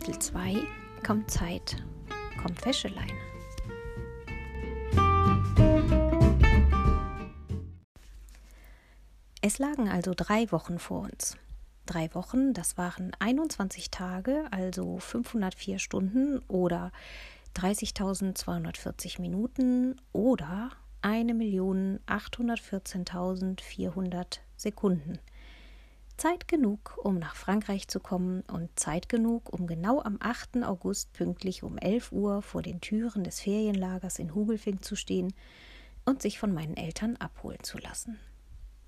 Kapitel 2 Kommt Zeit, kommt Wäscheleine. Es lagen also drei Wochen vor uns. Drei Wochen, das waren 21 Tage, also 504 Stunden oder 30.240 Minuten oder 1.814.400 Sekunden. Zeit genug, um nach Frankreich zu kommen und Zeit genug, um genau am 8. August pünktlich um 11 Uhr vor den Türen des Ferienlagers in Hugelfing zu stehen und sich von meinen Eltern abholen zu lassen.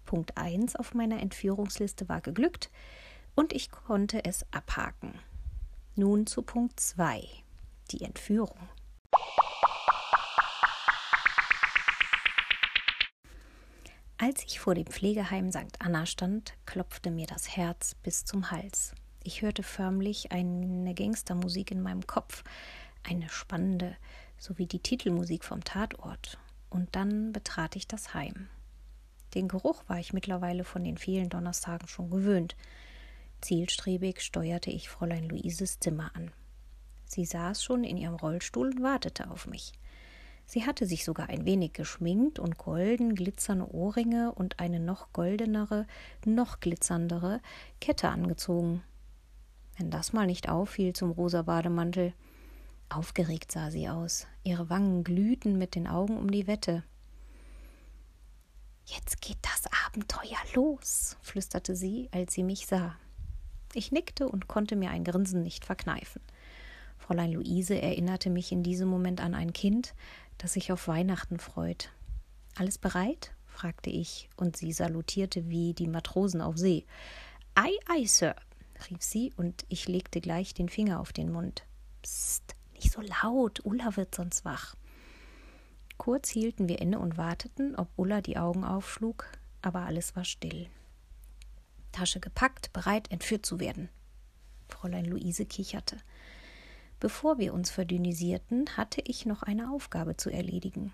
Punkt 1 auf meiner Entführungsliste war geglückt und ich konnte es abhaken. Nun zu Punkt 2, die Entführung. Als ich vor dem Pflegeheim St. Anna stand, klopfte mir das Herz bis zum Hals. Ich hörte förmlich eine Gangstermusik in meinem Kopf, eine spannende, sowie die Titelmusik vom Tatort. Und dann betrat ich das Heim. Den Geruch war ich mittlerweile von den vielen Donnerstagen schon gewöhnt. Zielstrebig steuerte ich Fräulein Luises Zimmer an. Sie saß schon in ihrem Rollstuhl und wartete auf mich. Sie hatte sich sogar ein wenig geschminkt und golden glitzernde Ohrringe und eine noch goldenere, noch glitzerndere Kette angezogen. Wenn das mal nicht auffiel zum rosa Bademantel. Aufgeregt sah sie aus. Ihre Wangen glühten mit den Augen um die Wette. Jetzt geht das Abenteuer los, flüsterte sie, als sie mich sah. Ich nickte und konnte mir ein Grinsen nicht verkneifen. Fräulein Luise erinnerte mich in diesem Moment an ein Kind, das sich auf Weihnachten freut. Alles bereit? fragte ich, und sie salutierte wie die Matrosen auf See. Ei, ei, Sir, rief sie, und ich legte gleich den Finger auf den Mund. Psst, nicht so laut, Ulla wird sonst wach. Kurz hielten wir inne und warteten, ob Ulla die Augen aufschlug, aber alles war still. Tasche gepackt, bereit, entführt zu werden. Fräulein Luise kicherte. Bevor wir uns verdünnisierten, hatte ich noch eine Aufgabe zu erledigen.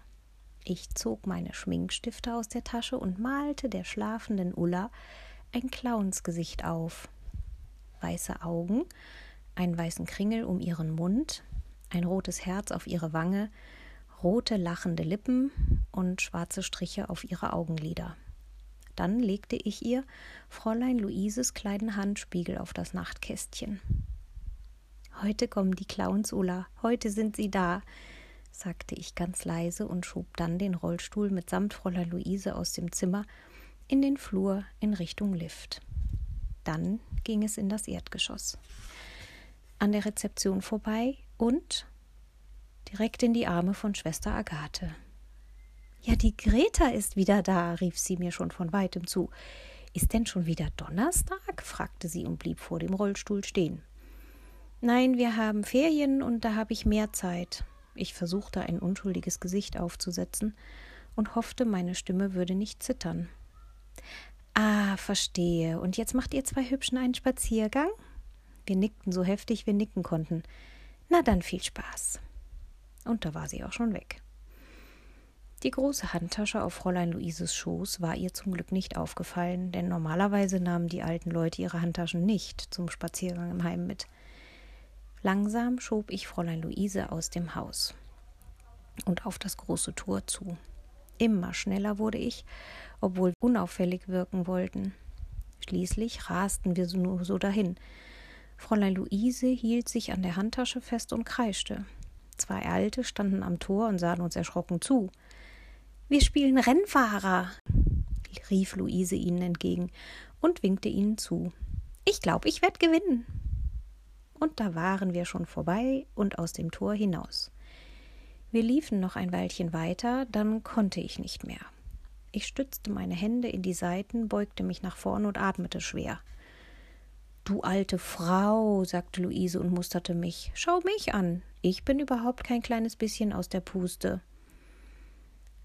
Ich zog meine Schminkstifte aus der Tasche und malte der schlafenden Ulla ein Clownsgesicht auf. Weiße Augen, einen weißen Kringel um ihren Mund, ein rotes Herz auf ihre Wange, rote lachende Lippen und schwarze Striche auf ihre Augenlider. Dann legte ich ihr Fräulein Luises kleinen Handspiegel auf das Nachtkästchen. Heute kommen die Clowns, Ulla. Heute sind sie da, sagte ich ganz leise und schob dann den Rollstuhl mitsamt Fräulein Luise aus dem Zimmer in den Flur in Richtung Lift. Dann ging es in das Erdgeschoss. An der Rezeption vorbei und direkt in die Arme von Schwester Agathe. Ja, die Greta ist wieder da, rief sie mir schon von weitem zu. Ist denn schon wieder Donnerstag? fragte sie und blieb vor dem Rollstuhl stehen. Nein, wir haben Ferien und da habe ich mehr Zeit. Ich versuchte ein unschuldiges Gesicht aufzusetzen und hoffte, meine Stimme würde nicht zittern. Ah, verstehe. Und jetzt macht ihr zwei Hübschen einen Spaziergang? Wir nickten so heftig wir nicken konnten. Na dann viel Spaß. Und da war sie auch schon weg. Die große Handtasche auf Fräulein Luises Schoß war ihr zum Glück nicht aufgefallen, denn normalerweise nahmen die alten Leute ihre Handtaschen nicht zum Spaziergang im Heim mit. Langsam schob ich Fräulein Luise aus dem Haus und auf das große Tor zu. Immer schneller wurde ich, obwohl wir unauffällig wirken wollten. Schließlich rasten wir nur so dahin. Fräulein Luise hielt sich an der Handtasche fest und kreischte. Zwei Alte standen am Tor und sahen uns erschrocken zu. Wir spielen Rennfahrer, rief Luise ihnen entgegen und winkte ihnen zu. Ich glaube, ich werde gewinnen und da waren wir schon vorbei und aus dem Tor hinaus. Wir liefen noch ein Weilchen weiter, dann konnte ich nicht mehr. Ich stützte meine Hände in die Seiten, beugte mich nach vorn und atmete schwer. Du alte Frau, sagte Luise und musterte mich. Schau mich an. Ich bin überhaupt kein kleines bisschen aus der Puste.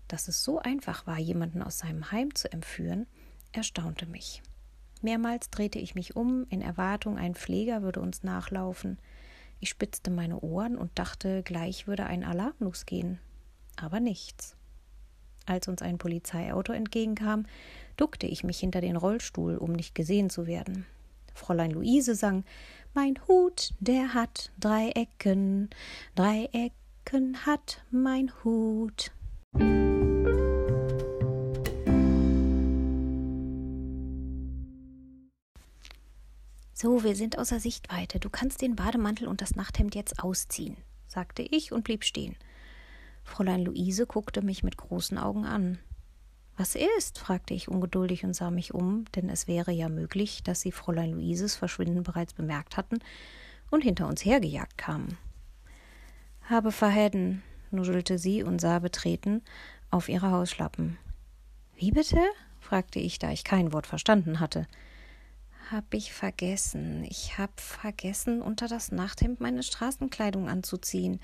Dass es so einfach war, jemanden aus seinem Heim zu entführen, erstaunte mich. Mehrmals drehte ich mich um, in Erwartung, ein Pfleger würde uns nachlaufen. Ich spitzte meine Ohren und dachte, gleich würde ein Alarm losgehen. Aber nichts. Als uns ein Polizeiauto entgegenkam, duckte ich mich hinter den Rollstuhl, um nicht gesehen zu werden. Fräulein Luise sang mein Hut, der hat drei Ecken, drei Ecken hat mein Hut. So, wir sind außer Sichtweite. Du kannst den Bademantel und das Nachthemd jetzt ausziehen, sagte ich und blieb stehen. Fräulein Luise guckte mich mit großen Augen an. Was ist? fragte ich ungeduldig und sah mich um, denn es wäre ja möglich, dass sie Fräulein Luises Verschwinden bereits bemerkt hatten und hinter uns hergejagt kamen. Habe verhäden, nuschelte sie und sah betreten auf ihre Hauslappen. Wie bitte? fragte ich, da ich kein Wort verstanden hatte. Hab ich vergessen. Ich hab vergessen, unter das Nachthemd meine Straßenkleidung anzuziehen.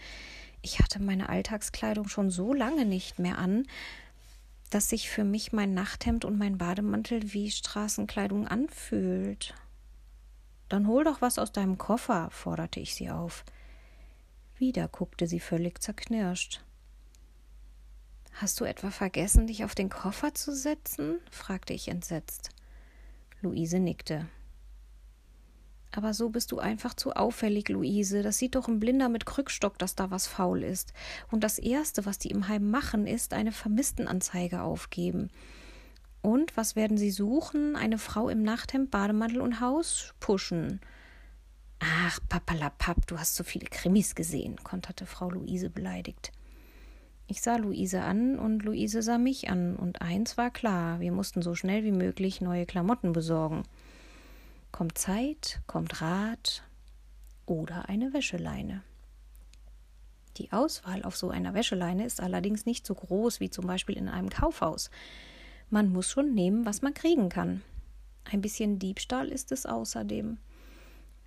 Ich hatte meine Alltagskleidung schon so lange nicht mehr an, dass sich für mich mein Nachthemd und mein Bademantel wie Straßenkleidung anfühlt. Dann hol doch was aus deinem Koffer, forderte ich sie auf. Wieder guckte sie völlig zerknirscht. Hast du etwa vergessen, dich auf den Koffer zu setzen? fragte ich entsetzt. Luise nickte. Aber so bist du einfach zu auffällig, Luise. Das sieht doch ein Blinder mit Krückstock, dass da was faul ist. Und das Erste, was die im Heim machen, ist eine Vermisstenanzeige aufgeben. Und was werden sie suchen? Eine Frau im Nachthemd, Bademantel und Haus pushen. Ach, papalapap, du hast so viele Krimis gesehen, konterte Frau Luise beleidigt. Ich sah Luise an und Luise sah mich an, und eins war klar, wir mussten so schnell wie möglich neue Klamotten besorgen. Kommt Zeit, kommt Rat oder eine Wäscheleine. Die Auswahl auf so einer Wäscheleine ist allerdings nicht so groß wie zum Beispiel in einem Kaufhaus. Man muss schon nehmen, was man kriegen kann. Ein bisschen Diebstahl ist es außerdem.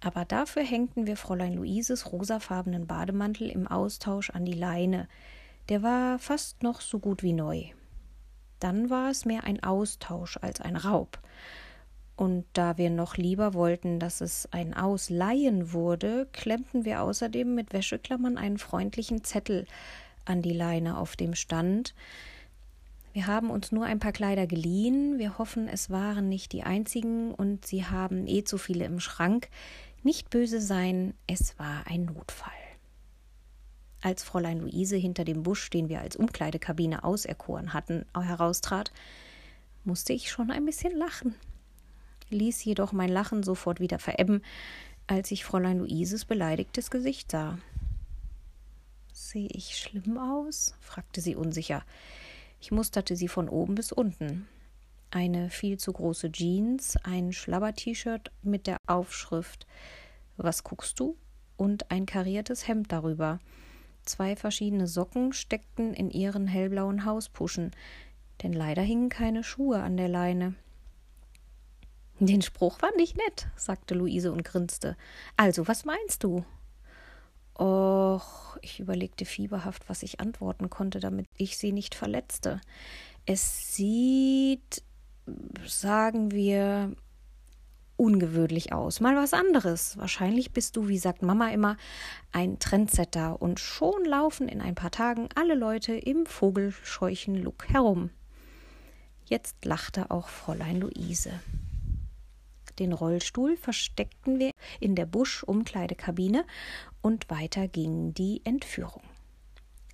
Aber dafür hängten wir Fräulein Luises rosafarbenen Bademantel im Austausch an die Leine. Der war fast noch so gut wie neu. Dann war es mehr ein Austausch als ein Raub. Und da wir noch lieber wollten, dass es ein Ausleihen wurde, klemmten wir außerdem mit Wäscheklammern einen freundlichen Zettel an die Leine, auf dem stand Wir haben uns nur ein paar Kleider geliehen, wir hoffen, es waren nicht die einzigen und Sie haben eh zu viele im Schrank. Nicht böse sein, es war ein Notfall. Als Fräulein Luise hinter dem Busch, den wir als Umkleidekabine auserkoren hatten, heraustrat, musste ich schon ein bisschen lachen ließ jedoch mein Lachen sofort wieder verebben, als ich Fräulein Luises beleidigtes Gesicht sah. Sehe ich schlimm aus? fragte sie unsicher. Ich musterte sie von oben bis unten. Eine viel zu große Jeans, ein Schlabber-T-Shirt mit der Aufschrift Was guckst du? und ein kariertes Hemd darüber. Zwei verschiedene Socken steckten in ihren hellblauen Hauspuschen, denn leider hingen keine Schuhe an der Leine. Den Spruch fand ich nett, sagte Luise und grinste. Also, was meinst du? Och, ich überlegte fieberhaft, was ich antworten konnte, damit ich sie nicht verletzte. Es sieht, sagen wir, ungewöhnlich aus. Mal was anderes. Wahrscheinlich bist du, wie sagt Mama immer, ein Trendsetter und schon laufen in ein paar Tagen alle Leute im vogelscheuchen Look herum. Jetzt lachte auch Fräulein Luise. Den Rollstuhl versteckten wir in der Busch-Umkleidekabine und weiter ging die Entführung.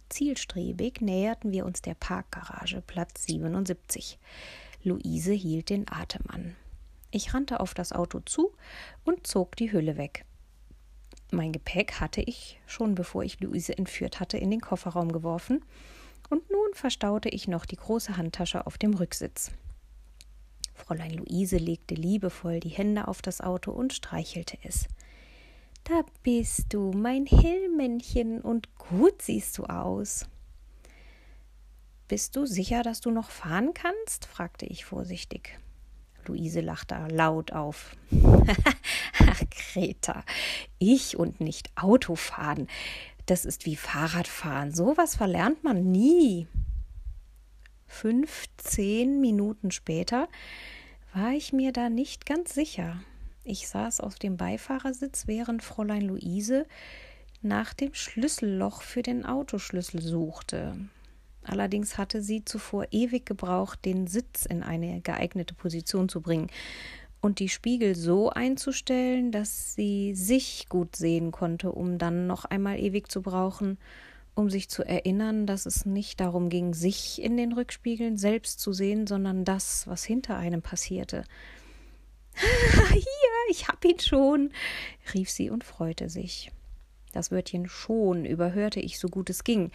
Zielstrebig näherten wir uns der Parkgarage Platz 77. Luise hielt den Atem an. Ich rannte auf das Auto zu und zog die Hülle weg. Mein Gepäck hatte ich, schon bevor ich Luise entführt hatte, in den Kofferraum geworfen, und nun verstaute ich noch die große Handtasche auf dem Rücksitz. Fräulein Luise legte liebevoll die Hände auf das Auto und streichelte es. Da bist du, mein Hillmännchen, und gut siehst du aus. Bist du sicher, dass du noch fahren kannst? fragte ich vorsichtig. Luise lachte laut auf. Ach, Greta, ich und nicht Autofahren. Das ist wie Fahrradfahren. Sowas verlernt man nie. 15 Minuten später war ich mir da nicht ganz sicher. Ich saß auf dem Beifahrersitz, während Fräulein Luise nach dem Schlüsselloch für den Autoschlüssel suchte. Allerdings hatte sie zuvor ewig gebraucht, den Sitz in eine geeignete Position zu bringen. und die Spiegel so einzustellen, dass sie sich gut sehen konnte, um dann noch einmal ewig zu brauchen, um sich zu erinnern, dass es nicht darum ging, sich in den Rückspiegeln selbst zu sehen, sondern das, was hinter einem passierte. Hier, ich hab ihn schon, rief sie und freute sich. Das Wörtchen schon überhörte ich so gut es ging,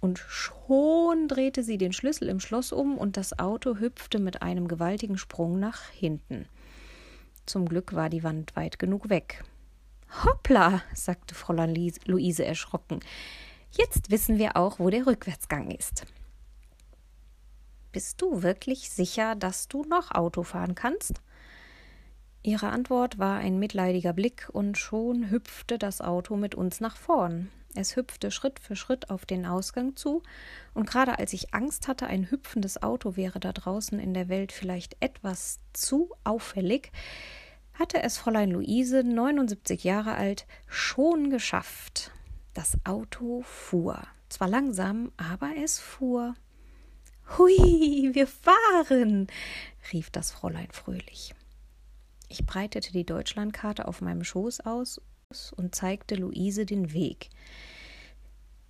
und schon drehte sie den Schlüssel im Schloss um, und das Auto hüpfte mit einem gewaltigen Sprung nach hinten. Zum Glück war die Wand weit genug weg. Hoppla, sagte Fräulein Luise erschrocken. Jetzt wissen wir auch, wo der Rückwärtsgang ist. Bist du wirklich sicher, dass du noch Auto fahren kannst? Ihre Antwort war ein mitleidiger Blick, und schon hüpfte das Auto mit uns nach vorn. Es hüpfte Schritt für Schritt auf den Ausgang zu, und gerade als ich Angst hatte, ein hüpfendes Auto wäre da draußen in der Welt vielleicht etwas zu auffällig, hatte es Fräulein Luise, 79 Jahre alt, schon geschafft. Das Auto fuhr. Zwar langsam, aber es fuhr. Hui, wir fahren, rief das Fräulein fröhlich. Ich breitete die Deutschlandkarte auf meinem Schoß aus und zeigte Luise den Weg.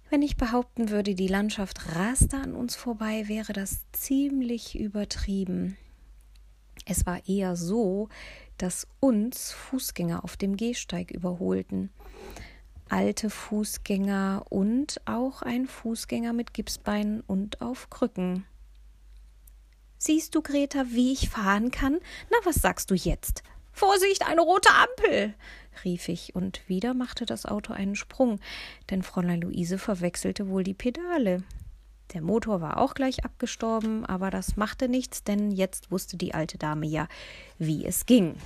Wenn ich behaupten würde, die Landschaft raste an uns vorbei, wäre das ziemlich übertrieben. Es war eher so, dass uns Fußgänger auf dem Gehsteig überholten alte Fußgänger und auch ein Fußgänger mit Gipsbeinen und auf Krücken. Siehst du, Greta, wie ich fahren kann? Na, was sagst du jetzt? Vorsicht, eine rote Ampel! rief ich, und wieder machte das Auto einen Sprung, denn Fräulein Luise verwechselte wohl die Pedale. Der Motor war auch gleich abgestorben, aber das machte nichts, denn jetzt wusste die alte Dame ja, wie es ging.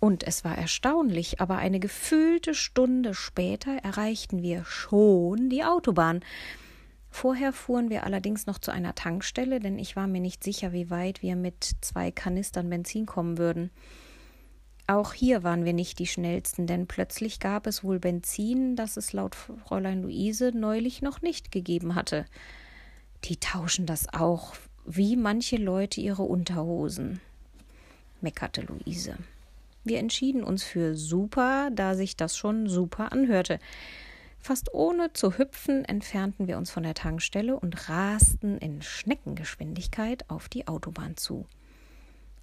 Und es war erstaunlich, aber eine gefühlte Stunde später erreichten wir schon die Autobahn. Vorher fuhren wir allerdings noch zu einer Tankstelle, denn ich war mir nicht sicher, wie weit wir mit zwei Kanistern Benzin kommen würden. Auch hier waren wir nicht die schnellsten, denn plötzlich gab es wohl Benzin, das es laut Fräulein Luise neulich noch nicht gegeben hatte. Die tauschen das auch, wie manche Leute ihre Unterhosen, meckerte Luise. Wir entschieden uns für super, da sich das schon super anhörte. Fast ohne zu hüpfen entfernten wir uns von der Tankstelle und rasten in Schneckengeschwindigkeit auf die Autobahn zu.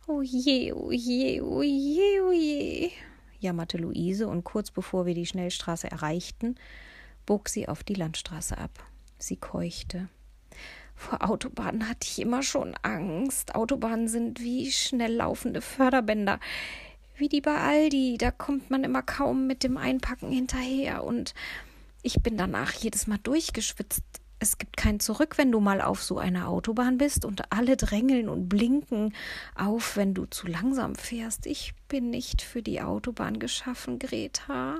O je, o je, o je, o je, jammerte Luise, und kurz bevor wir die Schnellstraße erreichten, bog sie auf die Landstraße ab. Sie keuchte. Vor Autobahnen hatte ich immer schon Angst. Autobahnen sind wie schnell laufende Förderbänder wie die bei Aldi. Da kommt man immer kaum mit dem Einpacken hinterher und ich bin danach jedes Mal durchgeschwitzt. Es gibt kein Zurück, wenn du mal auf so einer Autobahn bist und alle drängeln und blinken auf, wenn du zu langsam fährst. Ich bin nicht für die Autobahn geschaffen, Greta.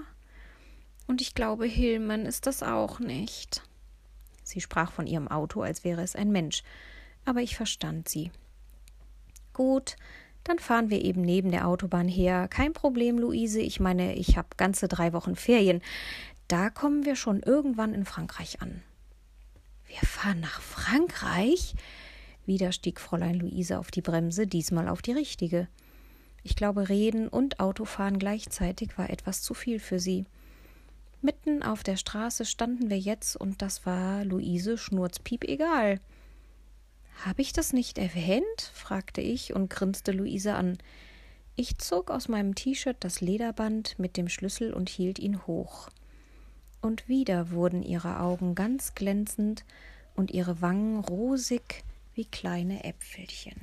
Und ich glaube, Hilmen ist das auch nicht. Sie sprach von ihrem Auto, als wäre es ein Mensch, aber ich verstand sie. Gut, dann fahren wir eben neben der Autobahn her. Kein Problem, Luise. Ich meine, ich habe ganze drei Wochen Ferien. Da kommen wir schon irgendwann in Frankreich an. Wir fahren nach Frankreich? Wieder stieg Fräulein Luise auf die Bremse, diesmal auf die richtige. Ich glaube, Reden und Autofahren gleichzeitig war etwas zu viel für sie. Mitten auf der Straße standen wir jetzt, und das war Luise schnurzpiep egal. Habe ich das nicht erwähnt? fragte ich und grinste Luise an. Ich zog aus meinem T-Shirt das Lederband mit dem Schlüssel und hielt ihn hoch und wieder wurden ihre Augen ganz glänzend und ihre Wangen rosig wie kleine Äpfelchen.